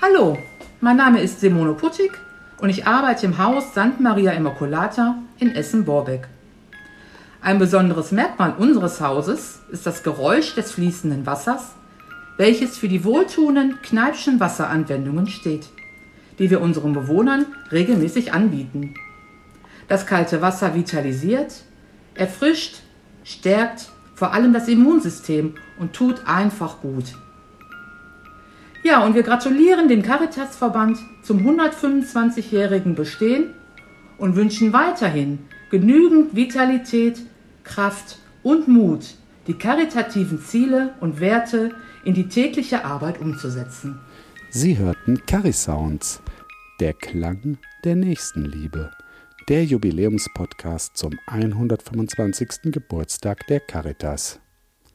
Hallo, mein Name ist Simone Puttig und ich arbeite im Haus St. Maria Immaculata in Essen-Borbeck. Ein besonderes Merkmal unseres Hauses ist das Geräusch des fließenden Wassers, welches für die wohltuenden Kneipschen Wasseranwendungen steht, die wir unseren Bewohnern regelmäßig anbieten. Das kalte Wasser vitalisiert, erfrischt, stärkt vor allem das Immunsystem und tut einfach gut. Ja, und wir gratulieren dem Caritasverband zum 125-jährigen Bestehen und wünschen weiterhin genügend Vitalität, Kraft und Mut, die karitativen Ziele und Werte in die tägliche Arbeit umzusetzen. Sie hörten Carisounds, der Klang der Nächstenliebe, der Jubiläumspodcast zum 125. Geburtstag der Caritas.